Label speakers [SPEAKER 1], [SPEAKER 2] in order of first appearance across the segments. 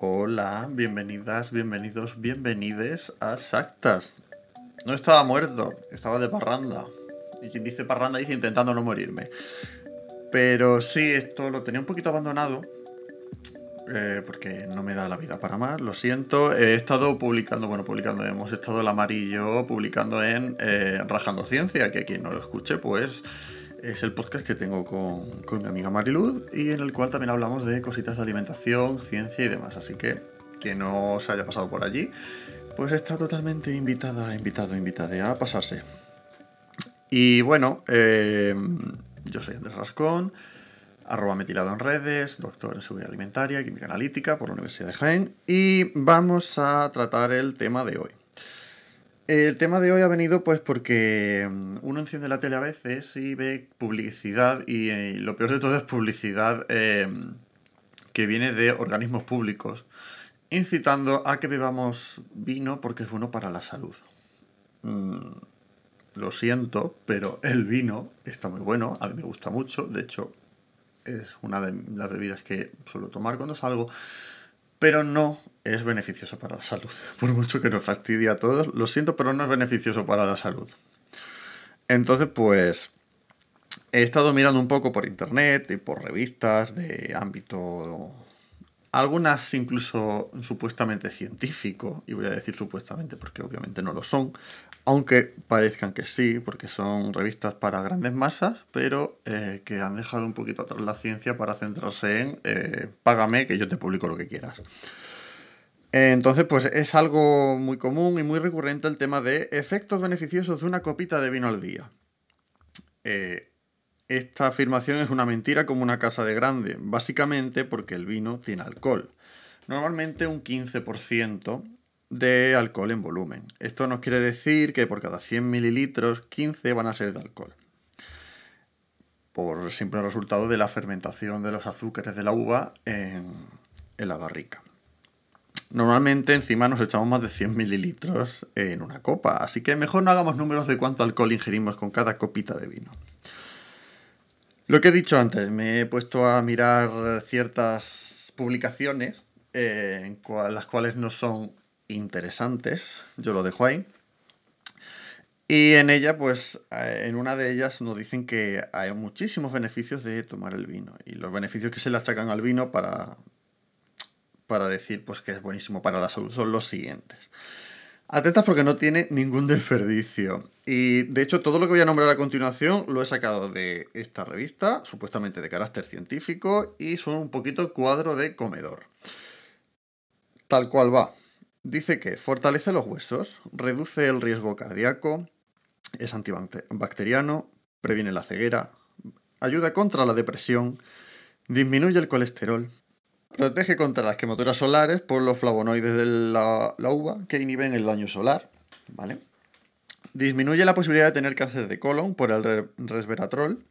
[SPEAKER 1] Hola, bienvenidas, bienvenidos, bienvenides a Sactas. No estaba muerto, estaba de parranda. Y quien dice parranda dice intentando no morirme. Pero sí, esto lo tenía un poquito abandonado. eh, porque no me da la vida para más, lo siento. He estado publicando, bueno, publicando, hemos estado el amarillo publicando en eh, Rajando Ciencia, que quien no lo escuche, pues es el podcast que tengo con, con mi amiga Mariluz y en el cual también hablamos de cositas de alimentación, ciencia y demás. Así que quien no se haya pasado por allí, pues está totalmente invitada, invitado, invitada a pasarse. Y bueno, eh, yo soy Andrés Rascón, arroba metilado en redes, doctor en seguridad alimentaria, química analítica por la Universidad de Jaén y vamos a tratar el tema de hoy. El tema de hoy ha venido pues porque mm, uno enciende la tele a veces y ve publicidad y, eh, lo peor de todo es publicidad eh, que viene de organismos públicos incitando a que bebamos vino porque es bueno para la salud. Mm, lo siento, pero el vino está muy bueno, a mí me gusta mucho, de hecho es una de las bebidas que suelo tomar cuando salgo, pero no es beneficioso para la salud. Por mucho que nos fastidie a todos, lo siento, pero no es beneficioso para la salud. Entonces, pues, he estado mirando un poco por internet y por revistas de ámbito, algunas incluso supuestamente científico, y voy a decir supuestamente porque obviamente no lo son, aunque parezcan que sí, porque son revistas para grandes masas, pero eh, que han dejado un poquito atrás la ciencia para centrarse en eh, págame que yo te publico lo que quieras. Entonces, pues es algo muy común y muy recurrente el tema de efectos beneficiosos de una copita de vino al día. Eh, esta afirmación es una mentira como una casa de grande, básicamente porque el vino tiene alcohol. Normalmente un 15% de alcohol en volumen. Esto nos quiere decir que por cada 100 mililitros, 15 van a ser de alcohol. Por simple resultado de la fermentación de los azúcares de la uva en, en la barrica. Normalmente encima nos echamos más de 100 mililitros en una copa, así que mejor no hagamos números de cuánto alcohol ingerimos con cada copita de vino. Lo que he dicho antes, me he puesto a mirar ciertas publicaciones eh, las cuales no son interesantes, yo lo dejo ahí. Y en ella, pues, eh, en una de ellas nos dicen que hay muchísimos beneficios de tomar el vino. Y los beneficios que se le achacan al vino para, para decir pues, que es buenísimo para la salud son los siguientes. Atentas porque no tiene ningún desperdicio. Y de hecho, todo lo que voy a nombrar a continuación lo he sacado de esta revista, supuestamente de carácter científico, y son un poquito cuadro de comedor. Tal cual va. Dice que fortalece los huesos, reduce el riesgo cardíaco, es antibacteriano, previene la ceguera, ayuda contra la depresión, disminuye el colesterol, protege contra las quemaduras solares por los flavonoides de la, uva que inhiben el daño solar, ¿vale? Disminuye la posibilidad de tener cáncer de colon por el resveratrol,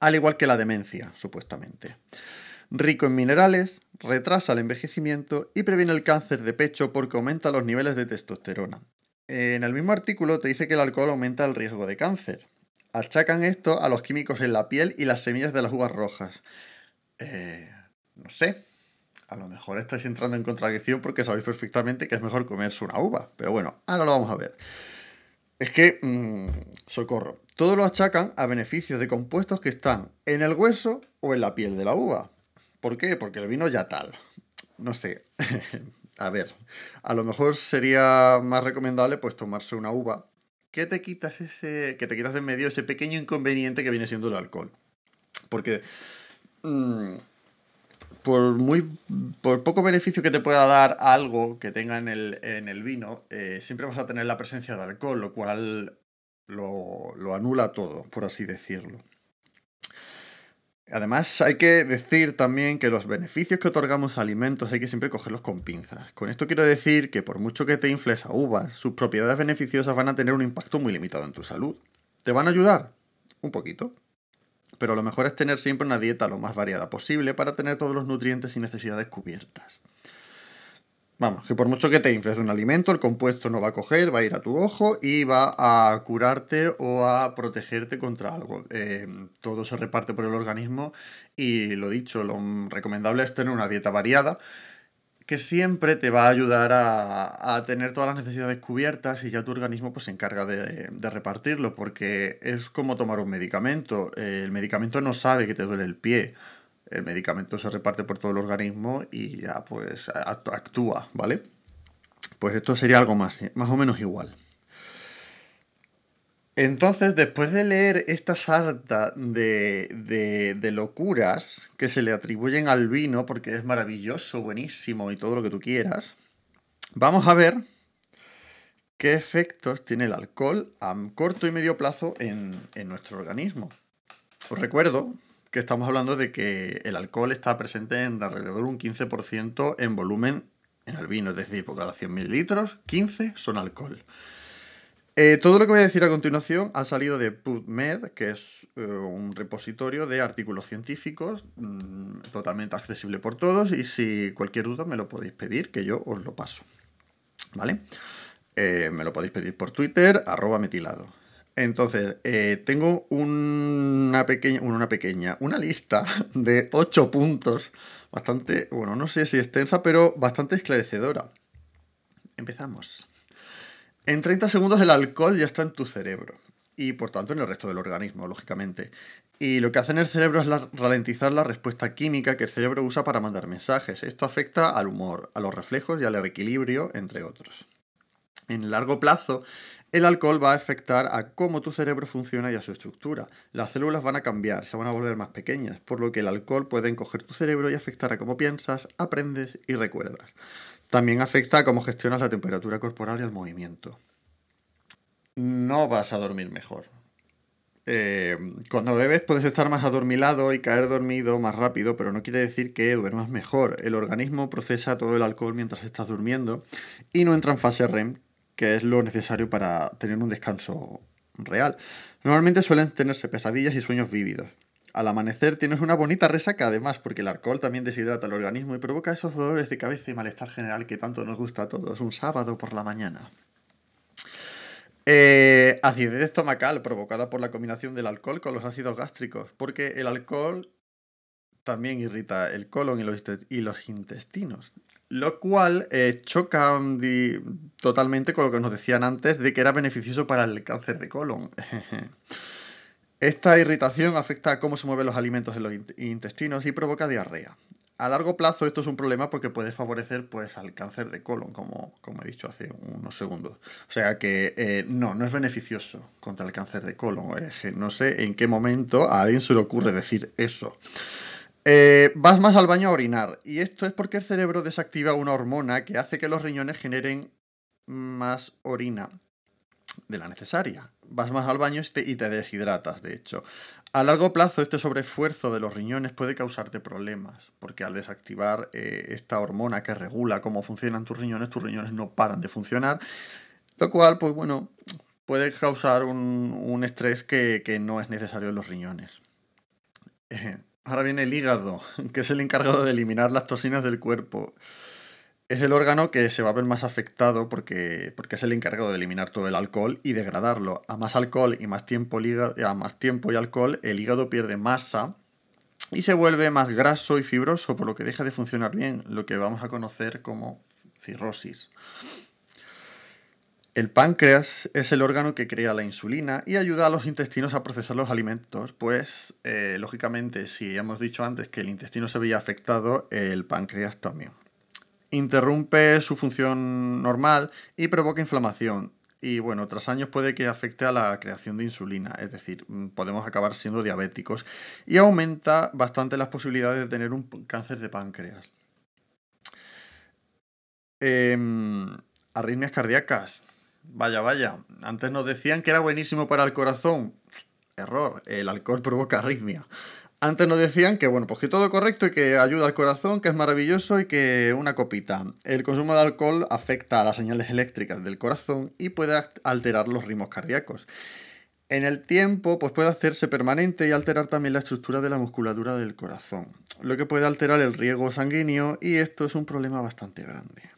[SPEAKER 1] al igual que la demencia, supuestamente. Rico en minerales, retrasa el envejecimiento y previene el cáncer de pecho porque aumenta los niveles de testosterona. En el mismo artículo te dice que el alcohol aumenta el riesgo de cáncer. Achacan esto a los químicos en la piel y las semillas de las uvas rojas. Eh, no sé. A lo mejor estáis entrando en contradicción porque sabéis perfectamente que es mejor comerse una uva. Pero bueno, ahora lo vamos a ver. Es que, mmm, socorro, todo lo achacan a beneficios de compuestos que están en el hueso o en la piel de la uva. ¿Por qué? Porque el vino ya tal. No sé. a ver, a lo mejor sería más recomendable pues tomarse una uva que te quitas ese que te quitas de en medio ese pequeño inconveniente que viene siendo el alcohol. Porque mmm, por muy por poco beneficio que te pueda dar algo que tenga en el, en el vino, eh, siempre vas a tener la presencia de alcohol, lo cual lo, lo anula todo, por así decirlo. Además, hay que decir también que los beneficios que otorgamos a alimentos hay que siempre cogerlos con pinzas. Con esto quiero decir que por mucho que te infles a uvas, sus propiedades beneficiosas van a tener un impacto muy limitado en tu salud. ¿Te van a ayudar? Un poquito. Pero lo mejor es tener siempre una dieta lo más variada posible para tener todos los nutrientes y necesidades cubiertas. Vamos, que por mucho que te infles un alimento, el compuesto no va a coger, va a ir a tu ojo y va a curarte o a protegerte contra algo. Eh, todo se reparte por el organismo y lo dicho, lo recomendable es tener una dieta variada que siempre te va a ayudar a, tener todas las necesidades cubiertas y ya tu organismo pues, se encarga de, repartirlo, porque es como tomar un medicamento. El medicamento no sabe que te duele el pie. El medicamento se reparte por todo el organismo y ya pues actúa, ¿vale? Pues esto sería algo más, más o menos igual. Entonces, después de leer esta sarta de, de, locuras que se le atribuyen al vino, porque es maravilloso, buenísimo y todo lo que tú quieras, vamos a ver qué efectos tiene el alcohol a corto y medio plazo en, en nuestro organismo. Os recuerdo que estamos hablando de que el alcohol está presente en alrededor de un 15% en volumen en el vino, es decir, por cada 100 mililitros, 15 son alcohol. Eh, todo lo que voy a decir a continuación ha salido de PubMed, que es eh, un repositorio de artículos científicos mm, totalmente accesible por todos y si cualquier duda me lo podéis pedir, que yo os lo paso. ¿Vale? Eh, me lo podéis pedir por Twitter, arroba metilado. Entonces, tengo una pequeña, una pequeña, una lista de 8 puntos, bastante, bueno, no sé si extensa, pero bastante esclarecedora. Empezamos. En 30 segundos el alcohol ya está en tu cerebro y por tanto en el resto del organismo, lógicamente. Y lo que hace en el cerebro es ralentizar la respuesta química que el cerebro usa para mandar mensajes. Esto afecta al humor, a los reflejos y al equilibrio, entre otros. En largo plazo, el alcohol va a afectar a cómo tu cerebro funciona y a su estructura. Las células van a cambiar, se van a volver más pequeñas, por lo que el alcohol puede encoger tu cerebro y afectar a cómo piensas, aprendes y recuerdas. También afecta a cómo gestionas la temperatura corporal y el movimiento. No vas a dormir mejor. Eh, cuando bebes puedes estar más adormilado y caer dormido más rápido, pero no quiere decir que duermas mejor. El organismo procesa todo el alcohol mientras estás durmiendo y no entra en fase REM, que es lo necesario para tener un descanso real. Normalmente suelen tenerse pesadillas y sueños vívidos. Al amanecer tienes una bonita resaca además, porque el alcohol también deshidrata el organismo y provoca esos dolores de cabeza y malestar general que tanto nos gusta a todos un sábado por la mañana. Eh, acidez estomacal provocada por la combinación del alcohol con los ácidos gástricos, porque el alcohol también irrita el colon y los, intestinos, lo cual eh, choca totalmente con lo que nos decían antes de que era beneficioso para el cáncer de colon. Esta irritación afecta a cómo se mueven los alimentos en los intestinos y provoca diarrea. A largo plazo esto es un problema porque puede favorecer pues, al cáncer de colon, como, como he dicho hace unos segundos. O sea que eh, no, no es beneficioso contra el cáncer de colon. no sé en qué momento a alguien se le ocurre decir eso. Eh, vas más al baño a orinar y esto es porque el cerebro desactiva una hormona que hace que los riñones generen más orina de la necesaria. Vas más al baño y te deshidratas, de hecho. A largo plazo, este sobreesfuerzo de los riñones puede causarte problemas, porque al desactivar eh, esta hormona que regula cómo funcionan tus riñones, tus riñones no paran de funcionar, lo cual, pues bueno, puede causar un, estrés que, que, no es necesario en los riñones. Eh, ahora viene el hígado, que es el encargado de eliminar las toxinas del cuerpo es el órgano que se va a ver más afectado porque, porque es el encargado de eliminar todo el alcohol y degradarlo. A más alcohol y más tiempo, a más tiempo y alcohol, el hígado pierde masa y se vuelve más graso y fibroso, por lo que deja de funcionar bien, lo que vamos a conocer como cirrosis. El páncreas es el órgano que crea la insulina y ayuda a los intestinos a procesar los alimentos, pues eh, lógicamente si hemos dicho antes que el intestino se veía afectado, el páncreas también interrumpe su función normal y provoca inflamación. Y bueno, tras años puede que afecte a la creación de insulina, es decir, mm, podemos acabar siendo diabéticos. Y aumenta bastante las posibilidades de tener un cáncer de páncreas. Em, arritmias cardíacas. Vaya, vaya. Antes nos decían que era buenísimo para el corazón. Error. El alcohol provoca arritmia. Antes nos decían que, bueno, pues que todo correcto y que ayuda al corazón, que es maravilloso y que una copita. El consumo de alcohol afecta a las señales eléctricas del corazón y puede alterar los ritmos cardíacos. En el tiempo, pues puede hacerse permanente y alterar también la estructura de la musculatura del corazón, lo que puede alterar el riego sanguíneo y esto es un problema bastante grande.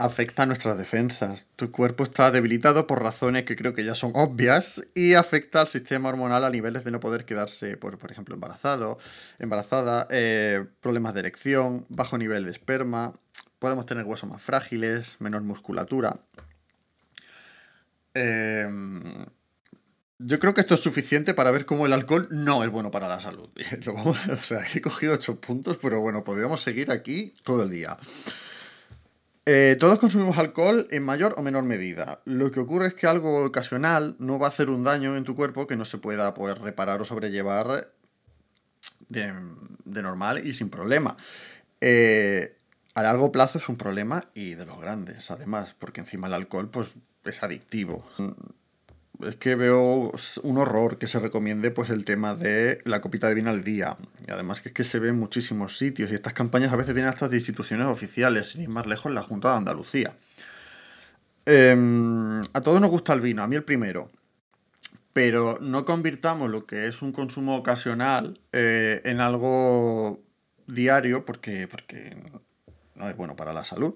[SPEAKER 1] Afecta a nuestras defensas. Tu cuerpo está debilitado por razones que creo que ya son obvias y afecta al sistema hormonal a niveles de no poder quedarse, por, por ejemplo, embarazado, embarazada, eh, problemas de erección, bajo nivel de esperma, podemos tener huesos más frágiles, menor musculatura. Em, yo creo que esto es suficiente para ver cómo el alcohol no es bueno para la salud. o sea, he cogido ocho puntos, pero bueno, podríamos seguir aquí todo el día. Eh, todos consumimos alcohol en mayor o menor medida. Lo que ocurre es que algo ocasional no va a hacer un daño en tu cuerpo que no se pueda poder pues, reparar o sobrellevar de, normal y sin problema. Eh, a largo plazo es un problema y de los grandes, además, porque encima el alcohol pues, es adictivo es que veo un horror que se recomiende pues el tema de la copita de vino al día. Y además que es que se ve en muchísimos sitios y estas campañas a veces vienen hasta de instituciones oficiales, sin ir más lejos, la Junta de Andalucía. Em, a todos nos gusta el vino, a mí el primero. Pero no convirtamos lo que es un consumo ocasional eh, en algo diario porque, porque no es bueno para la salud.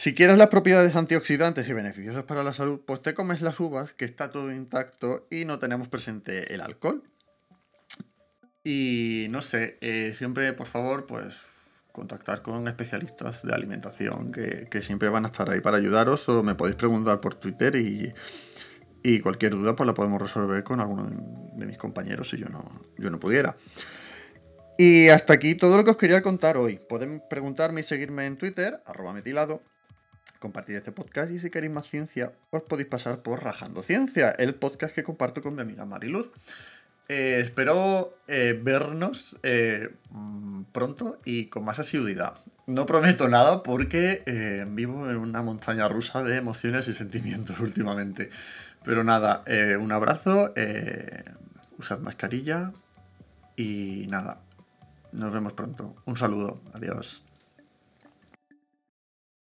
[SPEAKER 1] Si quieres las propiedades antioxidantes y beneficiosas para la salud, pues te comes las uvas, que está todo intacto y no tenemos presente el alcohol. Y no sé, eh, siempre por favor, pues contactar con especialistas de alimentación que, siempre van a estar ahí para ayudaros o me podéis preguntar por Twitter y, cualquier duda pues la podemos resolver con alguno de mis compañeros si yo no, yo no pudiera. Y hasta aquí todo lo que os quería contar hoy. Pueden preguntarme y seguirme en Twitter, arroba metilado, compartid este podcast y si queréis más ciencia os podéis pasar por Rajando Ciencia, el podcast que comparto con mi amiga Mariluz. Eh, espero eh, vernos eh, mm, pronto y con más asiduidad. No prometo nada porque vivo en una montaña rusa de emociones y sentimientos últimamente. Pero nada, un abrazo, usad mascarilla y nada, nos vemos pronto. Un saludo, adiós.